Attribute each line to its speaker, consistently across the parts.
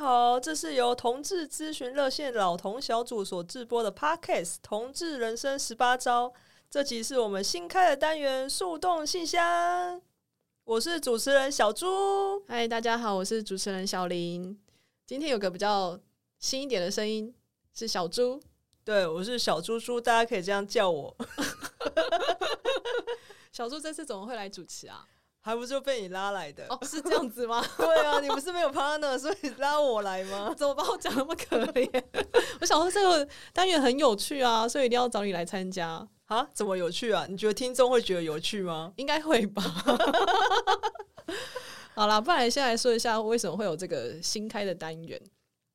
Speaker 1: 好，这是由同志咨询热线老同小组所制播的 Podcast《同志人生十八招》。这集是我们新开的单元“树洞信箱”。我是主持人小猪。
Speaker 2: 嗨，大家好，我是主持人小林。今天有个比较新一点的声音，是小猪。
Speaker 1: 对，我是小猪猪，大家可以这样叫我。
Speaker 2: 小猪这次怎么会来主持啊？
Speaker 1: 还不就被你拉来的？
Speaker 2: 哦，是这样子吗？
Speaker 1: 对啊，你不是没有 partner，所以拉我来吗？
Speaker 2: 怎么把我讲那么可怜？我想说这个单元很有趣啊，所以一定要找你来参加
Speaker 1: 啊？怎么有趣啊？你觉得听众会觉得有趣吗？
Speaker 2: 应该会吧。好啦，不然先来说一下为什么会有这个新开的单元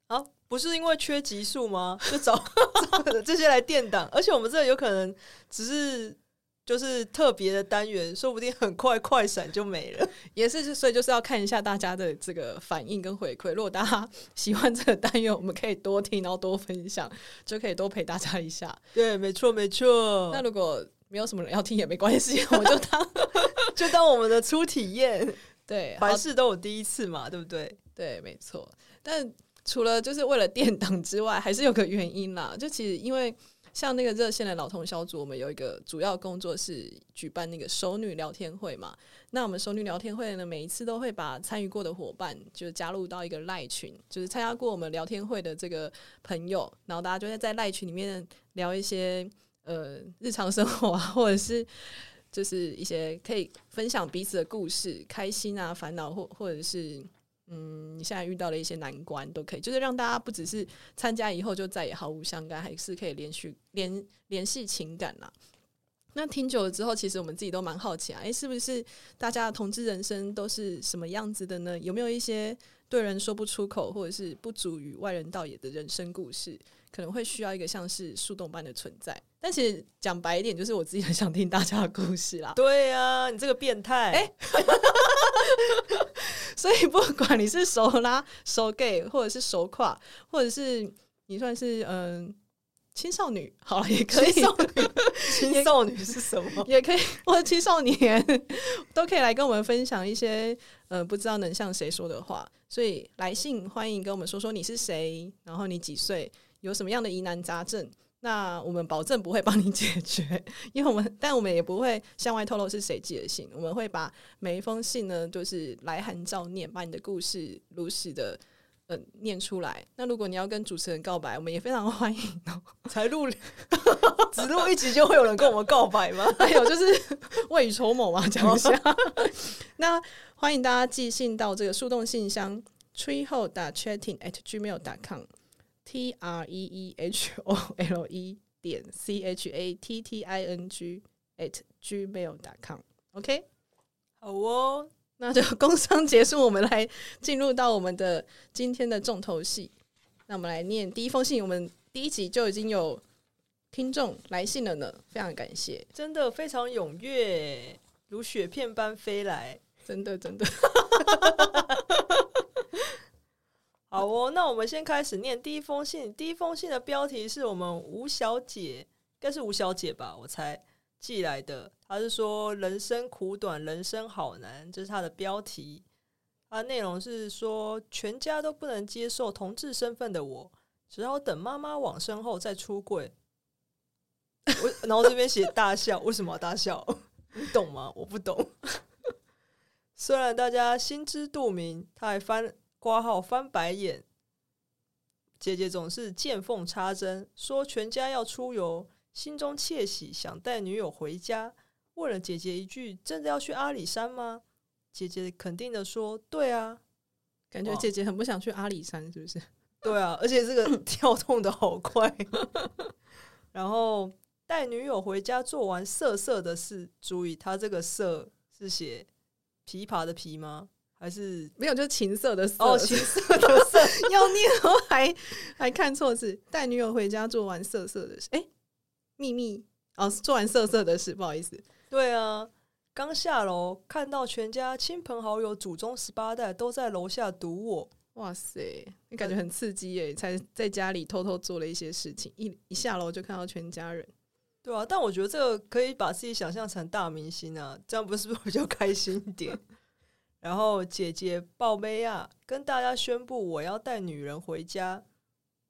Speaker 1: 啊？不是因为缺集数吗？就找找这些来垫档，而且我们这有可能只是。就是特别的单元，说不定很快快闪就没了。
Speaker 2: 也是，所以就是要看一下大家的这个反应跟回馈。如果大家喜欢这个单元，我们可以多听，然后多分享，就可以多陪大家一下。
Speaker 1: 对，没错，没错。
Speaker 2: 那如果没有什么人要听也没关系，我就当
Speaker 1: 就当我们的初体验。
Speaker 2: 对，
Speaker 1: 凡事都有第一次嘛，对不对？
Speaker 2: 对，没错。但除了就是为了垫档之外，还是有个原因啦。就其实因为。像那个热线的老同小组，我们有一个主要工作是举办那个熟女聊天会嘛。那我们熟女聊天会呢，每一次都会把参与过的伙伴就加入到一个赖群，就是参加过我们聊天会的这个朋友，然后大家就会在赖群里面聊一些呃日常生活啊，或者是就是一些可以分享彼此的故事，开心啊、烦恼或或者是。嗯，你现在遇到了一些难关都可以，就是让大家不只是参加以后就再也毫无相干，还是可以连续联联系情感呐。那听久了之后，其实我们自己都蛮好奇啊，诶、欸，是不是大家的同志人生都是什么样子的呢？有没有一些对人说不出口，或者是不足与外人道也的人生故事？可能会需要一个像是树洞般的存在。但其实讲白一点，就是我自己很想听大家的故事啦。
Speaker 1: 对啊，你这个变态！哎、欸，
Speaker 2: 所以不管你是手拉、手 gay，或者是手跨，或者是你算是嗯。青少女好了，也可以。青少女，
Speaker 1: 青少女是什么？
Speaker 2: 也可以，或者青少年都可以来跟我们分享一些呃，不知道能向谁说的话。所以来信欢迎跟我们说说你是谁，然后你几岁，有什么样的疑难杂症，那我们保证不会帮你解决，因为我们但我们也不会向外透露是谁寄的信。我们会把每一封信呢，就是来函照念，把你的故事如实的。嗯，念出来。那如果你要跟主持人告白，我们也非常欢迎哦。
Speaker 1: 才录 只录一集就会有人跟我们告白吗？
Speaker 2: 还有就是未雨绸缪嘛，讲一下。那欢迎大家寄信到这个树洞信箱 treehole dot chatting at gmail com，t r e e h o l e 点 c h a t t i n g at gmail.com。OK，
Speaker 1: 好哦。
Speaker 2: 那就工商结束，我们来进入到我们的今天的重头戏。那我们来念第一封信，我们第一集就已经有听众来信了呢，非常感谢，
Speaker 1: 真的非常踊跃，如雪片般飞来，
Speaker 2: 真的真的。
Speaker 1: 好哦，那我们先开始念第一封信。第一封信的标题是我们吴小姐，应该是吴小姐吧，我猜。寄来的，她是说人生苦短，人生好难，这是她的标题。她内容是说，全家都不能接受同志身份的我，只好等妈妈往生后再出柜。我然后这边写大笑，为什么要大笑？你懂吗？我不懂。虽然大家心知肚明，他还翻括号翻白眼。姐姐总是见缝插针，说全家要出游。心中窃喜，想带女友回家，问了姐姐一句：“真的要去阿里山吗？”姐姐肯定的说：“对啊。”
Speaker 2: 感觉姐姐很不想去阿里山，是不是？
Speaker 1: 对啊，而且这个 跳动的好快。然后带女友回家，做完色色的事。注意，他这个“色”是写琵琶的“琵”吗？还是
Speaker 2: 没有？就是情色的“色”
Speaker 1: 哦，情色的“色”
Speaker 2: 要念，还还看错字。带女友回家，做完色色的事。哎。秘密哦，做完色色的事，不好意思。
Speaker 1: 对啊，刚下楼看到全家亲朋好友祖宗十八代都在楼下堵我，
Speaker 2: 哇塞，你感觉很刺激耶！才在家里偷偷做了一些事情，一一下楼就看到全家人。
Speaker 1: 对啊，但我觉得这个可以把自己想象成大明星啊，这样不是不是比较开心一点？然后姐姐报妹啊，跟大家宣布我要带女人回家。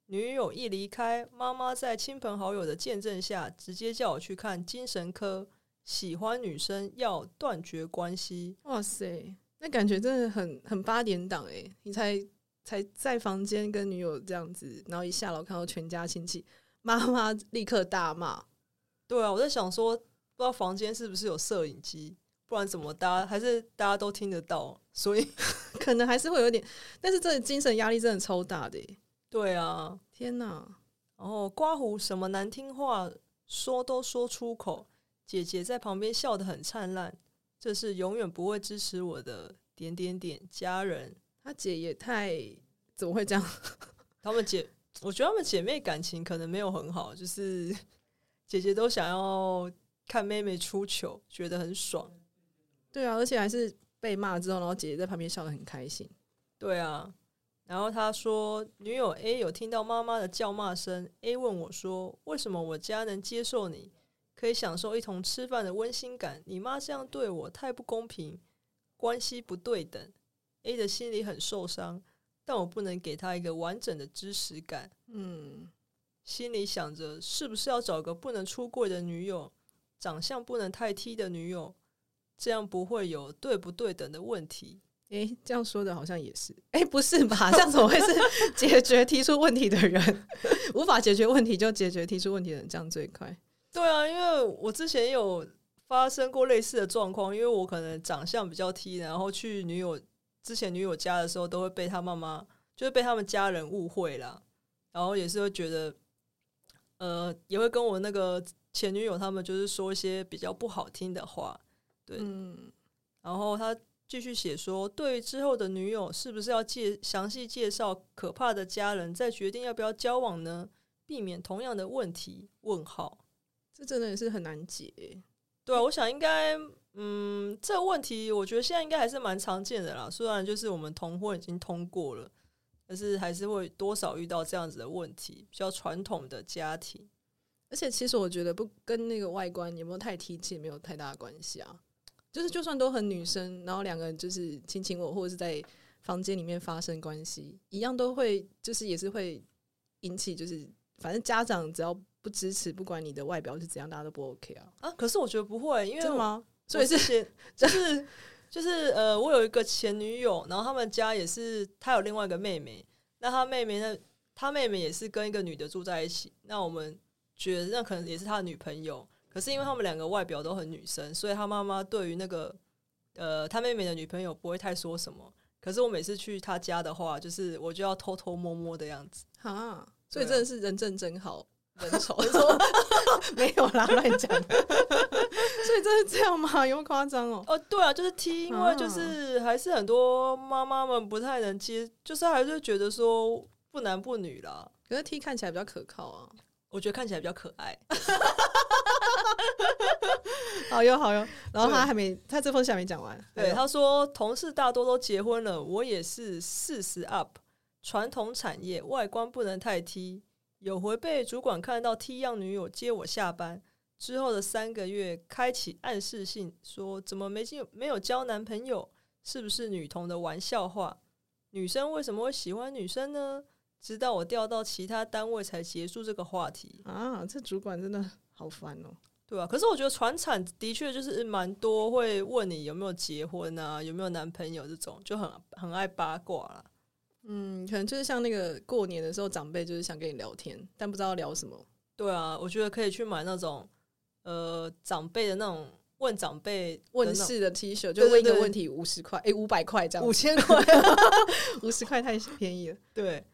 Speaker 1: 女友一离开，妈妈在亲朋好友的见证下，直接叫我去看精神科。喜欢女生要断绝关系。
Speaker 2: 哇塞，那感觉真的很很八点档诶，你才才在房间跟女友这样子，然后一下楼看到全家亲戚，妈妈立刻大骂。
Speaker 1: 对啊，我在想说，不知道房间是不是有摄影机，不然怎么大家还是大家都听得到，所以
Speaker 2: 可能还是会有点。但是这个精神压力真的超大的。
Speaker 1: 对啊，
Speaker 2: 天哪！
Speaker 1: 然后刮胡什么难听话说都说出口，姐姐在旁边笑得很灿烂。这是永远不会支持我的点点点家人。
Speaker 2: 他姐也太怎么会这样？
Speaker 1: 他们姐，我觉得他们姐妹感情可能没有很好，就是。姐姐都想要看妹妹出糗，觉得很爽。
Speaker 2: 对啊，而且还是被骂之后，然后姐姐在旁边笑得很开心。
Speaker 1: 对啊，然后他说，女友 A 有听到妈妈的叫骂声。A 问我说：“为什么我家能接受你，可以享受一同吃饭的温馨感？你妈这样对我太不公平，关系不对等。”A 的心里很受伤，但我不能给她一个完整的支持感。嗯。心里想着，是不是要找个不能出柜的女友，长相不能太 T 的女友，这样不会有对不对等的问题？
Speaker 2: 诶，这样说的好像也是。诶，不是吧？这样怎么会是解决提出问题的人？无法解决问题就解决提出问题的人，这样最快。
Speaker 1: 对啊，因为我之前有发生过类似的状况，因为我可能长相比较 T，然后去女友之前女友家的时候，都会被她妈妈，就是被他们家人误会了，然后也是会觉得。呃，也会跟我那个前女友他们就是说一些比较不好听的话，对。嗯，然后他继续写说，对于之后的女友是不是要介详细介绍可怕的家人，再决定要不要交往呢？避免同样的问题？问号，
Speaker 2: 这真的也是很难解。
Speaker 1: 对啊，我想应该，嗯，这个问题我觉得现在应该还是蛮常见的啦。虽然就是我们同婚已经通过了。但是还是会多少遇到这样子的问题，比较传统的家庭，
Speaker 2: 而且其实我觉得不跟那个外观有没有太贴切没有太大的关系啊。就是就算都很女生，然后两个人就是亲亲我，或者是在房间里面发生关系，一样都会就是也是会引起就是反正家长只要不支持，不管你的外表是怎样，大家都不 OK 啊。
Speaker 1: 啊，可是我觉得不会，因
Speaker 2: 为吗？
Speaker 1: 所以这些 就是。就是呃，我有一个前女友，然后他们家也是，他有另外一个妹妹。那他妹妹呢，他妹妹也是跟一个女的住在一起。那我们觉得那可能也是他的女朋友。可是因为他们两个外表都很女生，所以他妈妈对于那个呃他妹妹的女朋友不会太说什么。可是我每次去他家的话，就是我就要偷偷摸摸的样子。
Speaker 2: 啊，所以真的是人正真好。人丑说 没有啦，乱讲。所以真的是这样吗？有夸张哦。
Speaker 1: 哦，对啊，就是 T，因为就是还是很多妈妈们不太能接，就是还是觉得说不男不女啦。
Speaker 2: 可是 T 看起来比较可靠啊，
Speaker 1: 我觉得看起来比较可爱。
Speaker 2: 好哟好哟，然后他还没，他这封信还没讲完。
Speaker 1: 对，他说同事大多都结婚了，我也是四十 up，传统产业外观不能太 T。有回被主管看到 T 样女友接我下班之后的三个月，开启暗示性说怎么没进没有交男朋友？是不是女同的玩笑话？女生为什么会喜欢女生呢？直到我调到其他单位才结束这个话题
Speaker 2: 啊！这主管真的好烦哦。
Speaker 1: 对啊，可是我觉得传产的确就是蛮多会问你有没有结婚啊，有没有男朋友这种，就很很爱八卦啦。
Speaker 2: 嗯，可能就是像那个过年的时候，长辈就是想跟你聊天，但不知道聊什么。
Speaker 1: 对啊，我觉得可以去买那种呃长辈的那种问长辈
Speaker 2: 问事的 T 恤，就问一个问题五十块，哎，五百块这样，
Speaker 1: 五千块，
Speaker 2: 五十块太便宜了。
Speaker 1: 对，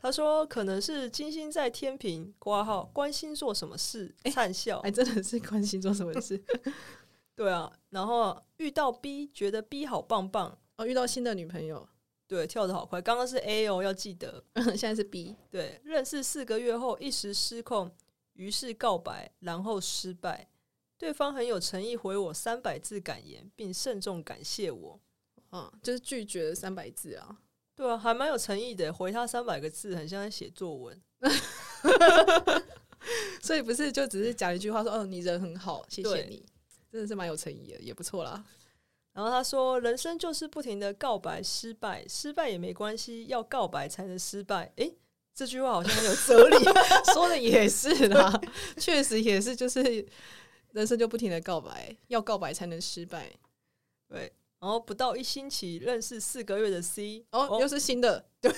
Speaker 1: 他说可能是金星在天平挂号关心做什么事，灿笑，
Speaker 2: 哎，真的是关心做什么事。
Speaker 1: 对啊，然后遇到 B，觉得 B 好棒棒
Speaker 2: 哦，遇到新的女朋友。
Speaker 1: 对，跳的好快。刚刚是 A 哦，要记得。
Speaker 2: 现在是 B。
Speaker 1: 对，认识四个月后一时失控，于是告白，然后失败。对方很有诚意回我三百字感言，并慎重感谢我。
Speaker 2: 啊，就是拒绝了三百字啊。
Speaker 1: 对啊，还蛮有诚意的，回他三百个字，很像在写作文。
Speaker 2: 所以不是就只是讲一句话说，哦，你人很好，谢谢你，真的是蛮有诚意的，也不错啦。
Speaker 1: 然后他说，人生就是不停的告白失败，失败也没关系，要告白才能失败。诶，这句话好像很有哲理，
Speaker 2: 说的也是啦，确实也是，就是人生就不停的告白，要告白才能失败。
Speaker 1: 对，然后不到一星期认识四个月的 C，
Speaker 2: 哦，哦又是新的，对，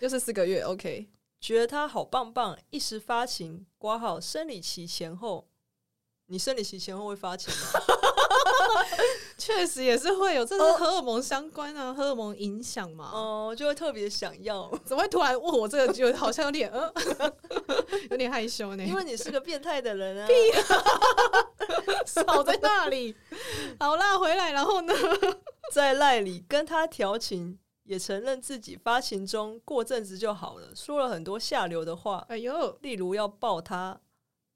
Speaker 2: 又是四个月，OK。
Speaker 1: 觉得他好棒棒，一时发情，挂号生理期前后，你生理期前后会发情吗？
Speaker 2: 确实也是会有，这是荷尔蒙相关啊，荷尔蒙影响嘛，
Speaker 1: 哦，就会特别想要，
Speaker 2: 怎么会突然问我这个，就好像有点呃，有点害羞呢？
Speaker 1: 因为你是个变态的人啊，
Speaker 2: 少在那里。好啦，回来，然后呢，
Speaker 1: 在赖里跟他调情。也承认自己发情中，过阵子就好了。说了很多下流的话，
Speaker 2: 哎呦，
Speaker 1: 例如要抱他，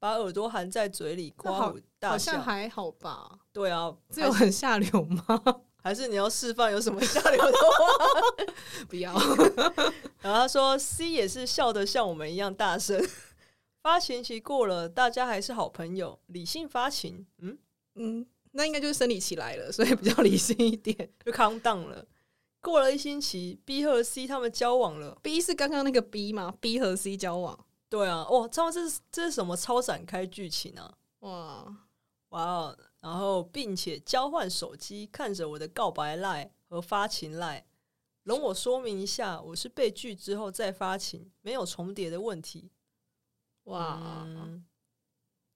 Speaker 1: 把耳朵含在嘴里，夸大笑，
Speaker 2: 好像还好吧？
Speaker 1: 对啊，
Speaker 2: 这有很下流吗？
Speaker 1: 还是你要示范有什么下流的话？
Speaker 2: 不要。
Speaker 1: 然后他说，C 也是笑得像我们一样大声。发情期过了，大家还是好朋友，理性发情。嗯
Speaker 2: 嗯，那应该就是生理期来了，所以比较理性一点，
Speaker 1: 就 calm down 了。过了一星期，B 和 C 他们交往了。
Speaker 2: B 是刚刚那个 B 吗？B 和 C 交往？
Speaker 1: 对啊，哇，他们这是这是什么超展开剧情啊？
Speaker 2: 哇
Speaker 1: 哇！然后并且交换手机，看着我的告白赖和发情赖。容我说明一下，我是被拒之后再发情，没有重叠的问题。
Speaker 2: 哇！嗯、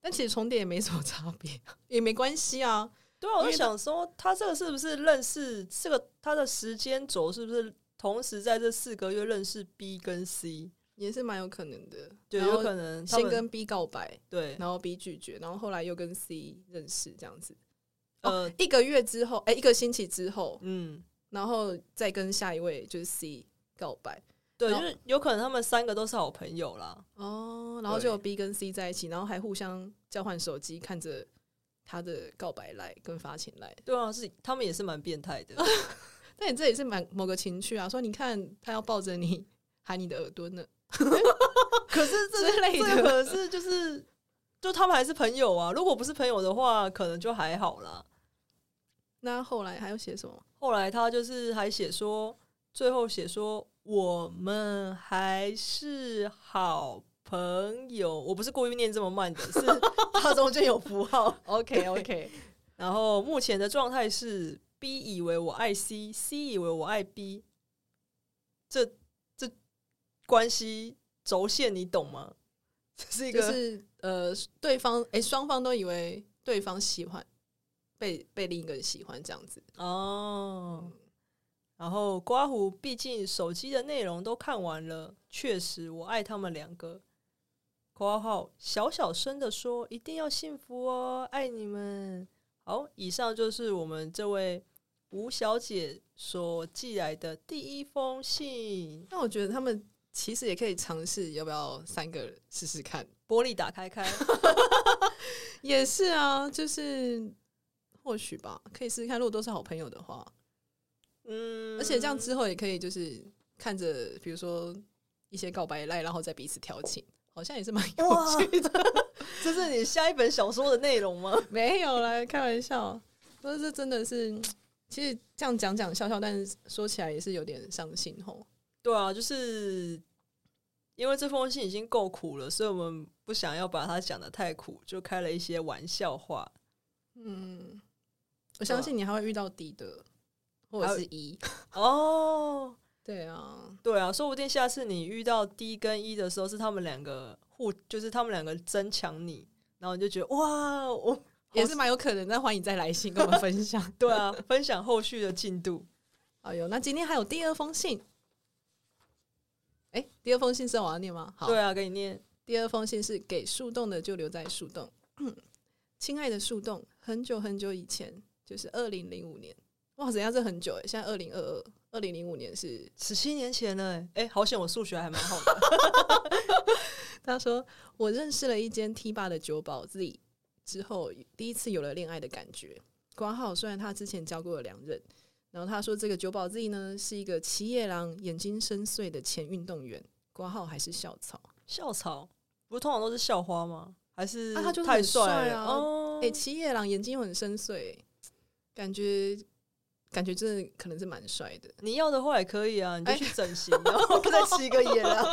Speaker 2: 但其实重叠也没什么差别，也没关系啊。
Speaker 1: 对啊，我就想说，他这个是不是认识这个他的时间轴是不是同时在这四个月认识 B 跟 C，
Speaker 2: 也是蛮有可能的。
Speaker 1: 对，有可能
Speaker 2: 先跟 B 告白，
Speaker 1: 对，
Speaker 2: 然后 B 拒绝，然后后来又跟 C 认识，这样子。呃，一个月之后，哎，一个星期之后，嗯，然后再跟下一位就是 C 告白，
Speaker 1: 对，就是有可能他们三个都是好朋友啦。
Speaker 2: 哦，然后就有 B 跟 C 在一起，然后还互相交换手机，看着。他的告白来跟发情来，
Speaker 1: 对啊，是他们也是蛮变态的。
Speaker 2: 但你这也是蛮某个情趣啊，说你看他要抱着你 喊你的耳朵呢，
Speaker 1: 可是这
Speaker 2: 之类的，
Speaker 1: 可是就是就他们还是朋友啊。如果不是朋友的话，可能就还好啦。
Speaker 2: 那后来还要写什么？
Speaker 1: 后来他就是还写说，最后写说我们还是好。朋友，我不是故意念这么慢的，是它中间有符号。
Speaker 2: OK OK，
Speaker 1: 然后目前的状态是 B 以为我爱 C，C 以为我爱 B，这这关系轴线你懂吗？这是一个
Speaker 2: 是呃，对方哎，双方都以为对方喜欢被被另一个人喜欢这样子
Speaker 1: 哦。嗯、然后刮胡，毕竟手机的内容都看完了，确实我爱他们两个。括号小小声的说：“一定要幸福哦，爱你们。”好，以上就是我们这位吴小姐所寄来的第一封信。
Speaker 2: 那我觉得他们其实也可以尝试，要不要三个人试试看？
Speaker 1: 玻璃打开开，
Speaker 2: 也是啊，就是或许吧，可以试试看。如果都是好朋友的话，嗯，而且这样之后也可以就是看着，比如说一些告白赖，然后再彼此调情。好像也是蛮有趣的，
Speaker 1: 这是你下一本小说的内容吗？
Speaker 2: 没有啦，开玩笑。不是，这真的是，其实这样讲讲笑笑，但是说起来也是有点伤心吼。
Speaker 1: 对啊，就是因为这封信已经够苦了，所以我们不想要把它讲得太苦，就开了一些玩笑话。
Speaker 2: 嗯，我相信你还会遇到 D 的，或者是一
Speaker 1: 哦。
Speaker 2: 对啊，
Speaker 1: 对啊，说不定下次你遇到 D 跟 E 的时候，是他们两个互，就是他们两个争抢你，然后你就觉得哇，我
Speaker 2: 也是蛮有可能。那欢迎再来信跟我们分享，
Speaker 1: 对啊，分享后续的进度。
Speaker 2: 哎呦，那今天还有第二封信，哎，第二封信是我要念吗？好，
Speaker 1: 对啊，给你念。
Speaker 2: 第二封信是给树洞的，就留在树洞。亲爱的树洞，很久很久以前，就是二零零五年。哇，人家这很久哎，现在二零二二。二零零五年是
Speaker 1: 十七年前了，哎，好险我数学还蛮好的。
Speaker 2: 他说：“我认识了一间 T 吧的酒保 Z 之后，第一次有了恋爱的感觉。管好虽然他之前交过了两任，然后他说这个酒保 Z 呢是一个七夜狼，眼睛深邃的前运动员。挂号还是校草，
Speaker 1: 校草不是通常都是校花吗？还是
Speaker 2: 啊，他就
Speaker 1: 太
Speaker 2: 帅
Speaker 1: 了
Speaker 2: 哎、欸，骑野狼眼睛又很深邃，感觉。”感觉真的可能是蛮帅的。
Speaker 1: 你要的话也可以啊，你就去整形，然后 再七个野狼。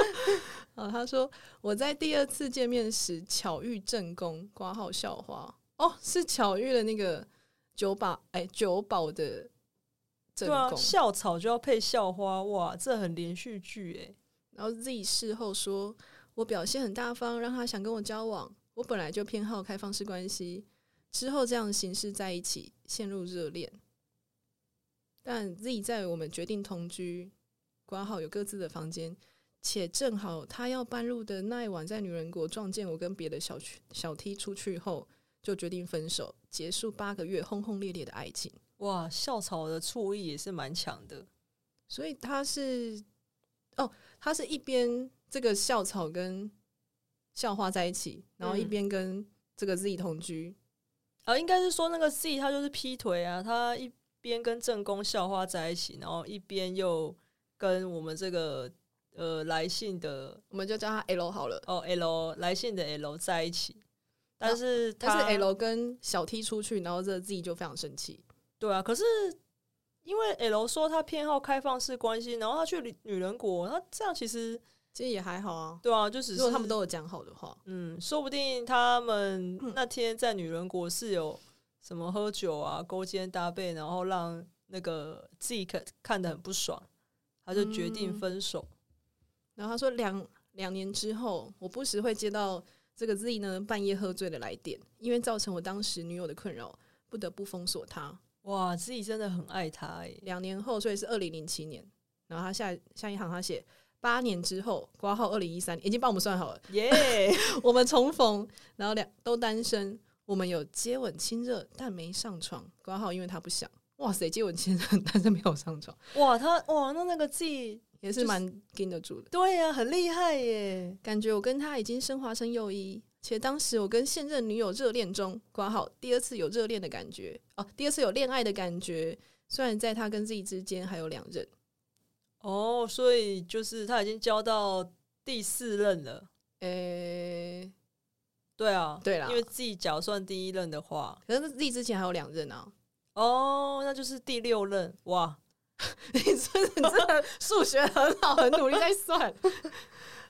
Speaker 2: 啊，他说我在第二次见面时巧遇正宫，挂号校花哦，是巧遇了那个九保哎九保的
Speaker 1: 对啊，校草就要配校花，哇，这很连续剧哎。
Speaker 2: 然后 Z 事后说我表现很大方，让他想跟我交往。我本来就偏好开放式关系，之后这样的形式在一起，陷入热恋。但 Z 在我们决定同居，管好有各自的房间，且正好他要搬入的那一晚，在女人国撞见我跟别的小小 T 出去后，就决定分手，结束八个月轰轰烈烈的爱情。
Speaker 1: 哇，校草的醋意也是蛮强的，
Speaker 2: 所以他是哦，他是一边这个校草跟校花在一起，然后一边跟这个 Z 同居，
Speaker 1: 啊、嗯呃，应该是说那个 Z 他就是劈腿啊，他一。边跟正宫校花在一起，然后一边又跟我们这个呃来信的，
Speaker 2: 我们就叫他 L 好了。
Speaker 1: 哦，L 来信的 L 在一起，但是
Speaker 2: 但是 L 跟小 T 出去，然后这个 Z 就非常生气。
Speaker 1: 对啊，可是因为 L 说他偏好开放式关系，然后他去女人国，他这样其实
Speaker 2: 其实也还好啊。
Speaker 1: 对啊，就只是如
Speaker 2: 果他们都有讲好的话，
Speaker 1: 嗯，说不定他们那天在女人国是有。什么喝酒啊，勾肩搭背，然后让那个 Z 看看得很不爽，他就决定分手。
Speaker 2: 嗯、然后他说两两年之后，我不时会接到这个 Z 呢半夜喝醉的来电，因为造成我当时女友的困扰，不得不封锁他。
Speaker 1: 哇自己真的很爱他哎。
Speaker 2: 两年后，所以是二零零七年。然后他下下一行他写八年之后，挂号二零一三年，已经帮我们算好了。耶、yeah! 我们重逢，然后两都单身。我们有接吻亲热，但没上床。挂号因为他不想。哇塞，接吻亲热，但是没有上床。
Speaker 1: 哇，他哇，那那个 Z
Speaker 2: 也是蛮盯得住的。
Speaker 1: 对呀、啊，很厉害耶。
Speaker 2: 感觉我跟他已经升华成友谊，且当时我跟现任女友热恋中。括号第二次有热恋的感觉哦，第二次有恋爱的感觉。虽然在他跟自己之间还有两任。
Speaker 1: 哦，所以就是他已经交到第四任了。诶、
Speaker 2: 欸。
Speaker 1: 对啊，
Speaker 2: 对啦，
Speaker 1: 因为自己假算第一任的话，
Speaker 2: 可是自己之前还有两任啊。
Speaker 1: 哦，那就是第六任哇！
Speaker 2: 你真的，你真的数学很好，很努力在算。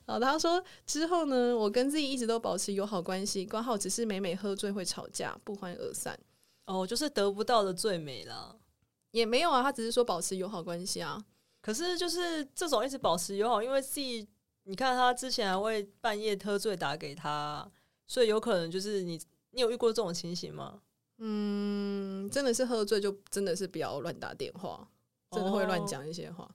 Speaker 2: 好，他说之后呢，我跟自己一直都保持友好关系，括号只是每每喝醉会吵架，不欢而散。
Speaker 1: 哦，就是得不到的最美了，
Speaker 2: 也没有啊，他只是说保持友好关系啊。
Speaker 1: 可是就是这种一直保持友好，因为自己你看他之前还会半夜喝醉打给他。所以有可能就是你，你有遇过这种情形吗？
Speaker 2: 嗯，真的是喝醉就真的是不要乱打电话，真的会乱讲一些话。Oh.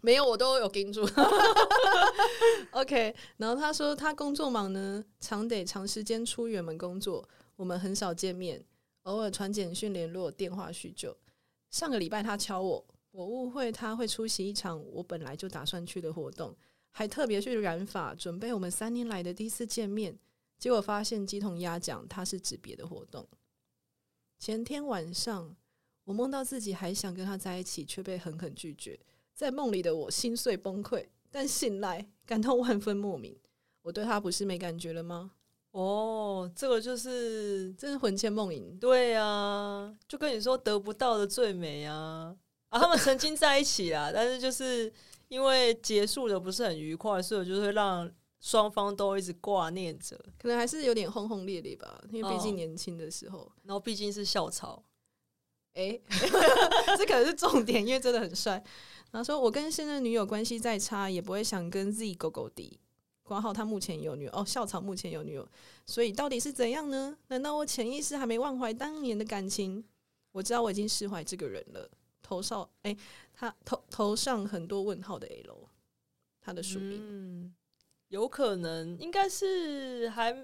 Speaker 2: 没有，我都有盯住。OK，然后他说他工作忙呢，常得长时间出远门工作，我们很少见面，偶尔传简讯联络，电话叙旧。上个礼拜他敲我，我误会他会出席一场我本来就打算去的活动，还特别去染发，准备我们三年来的第一次见面。结果发现鸡同鸭讲，他是指别的活动。前天晚上，我梦到自己还想跟他在一起，却被狠狠拒绝。在梦里的我心碎崩溃，但醒来感到万分莫名。我对他不是没感觉了吗？
Speaker 1: 哦，这个就是
Speaker 2: 真是魂牵梦萦。
Speaker 1: 对啊，就跟你说得不到的最美啊！啊，他们曾经在一起啊，但是就是因为结束的不是很愉快，所以就会让。双方都一直挂念着，
Speaker 2: 可能还是有点轰轰烈烈吧，因为毕竟年轻的时候，哦、
Speaker 1: 然后毕竟是校草，
Speaker 2: 哎、这可能是重点，因为真的很帅。然后说，我跟现任女友关系再差，也不会想跟 Z 狗狗的。括号他目前有女友，哦，校草目前有女友，所以到底是怎样呢？难道我潜意识还没忘怀当年的感情？我知道我已经释怀这个人了。头上，哎、他头头上很多问号的 L，他的署名。嗯
Speaker 1: 有可能应该是还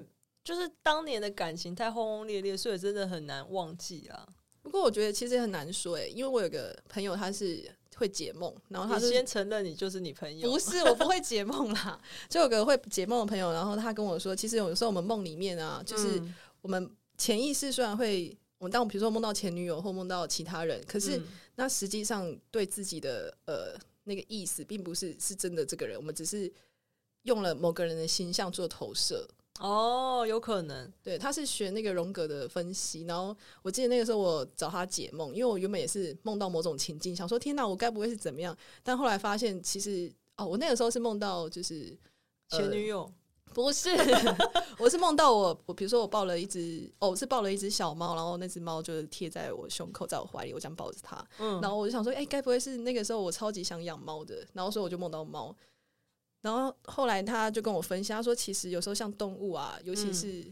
Speaker 1: 就是当年的感情太轰轰烈烈，所以真的很难忘记啊。
Speaker 2: 不过我觉得其实也很难说诶、欸，因为我有个朋友他是会解梦，然后他
Speaker 1: 就先承认你就是你朋友，
Speaker 2: 不是我不会解梦啦，就有个会解梦的朋友，然后他跟我说，其实有时候我们梦里面啊，就是我们潜意识虽然会，我们当我比如说梦到前女友或梦到其他人，可是那实际上对自己的呃那个意思，并不是是真的这个人，我们只是用了某个人的形象做投射。
Speaker 1: 哦，有可能，
Speaker 2: 对，他是学那个荣格的分析，然后我记得那个时候我找他解梦，因为我原本也是梦到某种情境，想说天哪，我该不会是怎么样？但后来发现，其实哦，我那个时候是梦到就是
Speaker 1: 前女友，
Speaker 2: 呃、不是，我是梦到我，我比如说我抱了一只，哦，我是抱了一只小猫，然后那只猫就是贴在我胸口，在我怀里，我这样抱着它，嗯，然后我就想说，哎、欸，该不会是那个时候我超级想养猫的，然后所以我就梦到猫。然后后来他就跟我分享，他说其实有时候像动物啊，尤其是、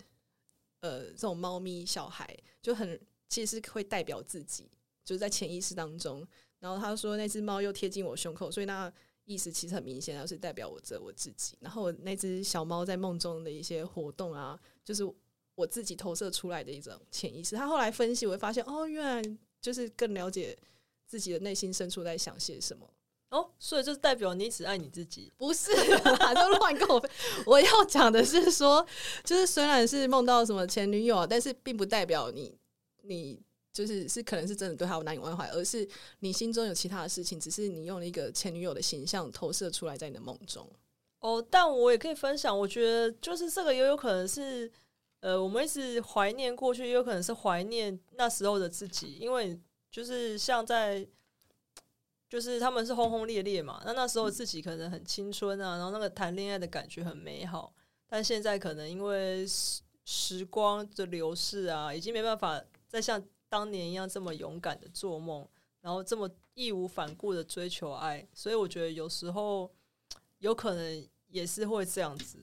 Speaker 2: 嗯、呃这种猫咪小孩，就很其实是会代表自己，就是在潜意识当中。然后他说那只猫又贴近我胸口，所以那意思其实很明显，就是代表我这我自己。然后那只小猫在梦中的一些活动啊，就是我自己投射出来的一种潜意识。他后来分析，我会发现哦，原来就是更了解自己的内心深处在想些什么。
Speaker 1: 哦，所以就是代表你只爱你自己？
Speaker 2: 不是啦，就乱跟我。我要讲的是说，就是虽然是梦到什么前女友，但是并不代表你，你就是是可能是真的对他有难以忘怀，而是你心中有其他的事情，只是你用了一个前女友的形象投射出来在你的梦中。
Speaker 1: 哦，但我也可以分享，我觉得就是这个也有可能是，呃，我们一直怀念过去，也有可能是怀念那时候的自己，因为就是像在。就是他们是轰轰烈烈嘛，那那时候自己可能很青春啊，然后那个谈恋爱的感觉很美好，但现在可能因为时时光的流逝啊，已经没办法再像当年一样这么勇敢的做梦，然后这么义无反顾的追求爱，所以我觉得有时候有可能也是会这样子。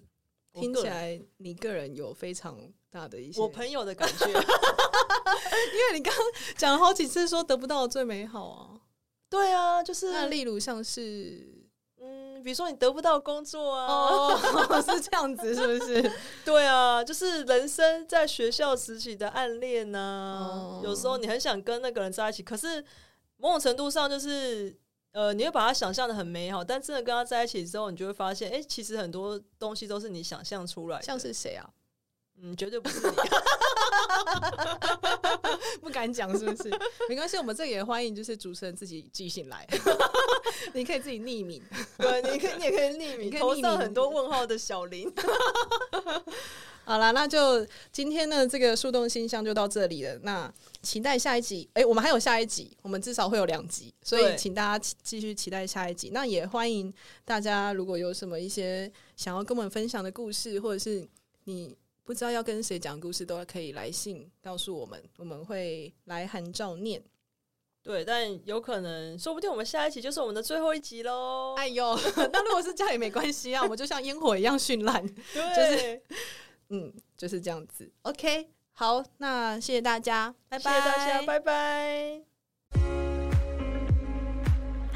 Speaker 2: 听起来你个人有非常大的一些
Speaker 1: 我朋友的感觉，因
Speaker 2: 为你刚刚讲了好几次说得不到最美好啊。
Speaker 1: 对啊，就是
Speaker 2: 那例如像是，
Speaker 1: 嗯，比如说你得不到工作啊，
Speaker 2: 哦，是这样子，是不是？
Speaker 1: 对啊，就是人生在学校时期的暗恋呐、啊，
Speaker 2: 哦，
Speaker 1: 有时候你很想跟那个人在一起，可是某种程度上就是，呃，你会把他想象的很美好，但真的跟他在一起之后，你就会发现，哎，其实很多东西都是你想象出来的。
Speaker 2: 像是谁啊？
Speaker 1: 嗯，绝对不是你，
Speaker 2: 不敢讲是不是？没关系，我们这里也欢迎，就是主持人自己寄信来，你可以自己匿名，
Speaker 1: 对，你可以，你也可以匿名，投上很多问号的小林。
Speaker 2: 好了，那就今天的这个树洞信箱就到这里了。那期待下一集，哎、欸，我们还有下一集，我们至少会有两集，所以请大家继续期待下一集。那也欢迎大家，如果有什么一些想要跟我们分享的故事，或者是你。不知道要跟谁讲故事，都可以来信告诉我们，我们会来函照念。
Speaker 1: 对，但有可能，说不定我们下一期就是我们的最后一集喽。
Speaker 2: 哎呦，那如果是这样也没关系啊，我们就像烟火一样绚烂。
Speaker 1: 对，
Speaker 2: 就是，嗯，就是这样子。OK，好，那谢谢大家，拜拜，
Speaker 1: 谢谢大家，拜拜。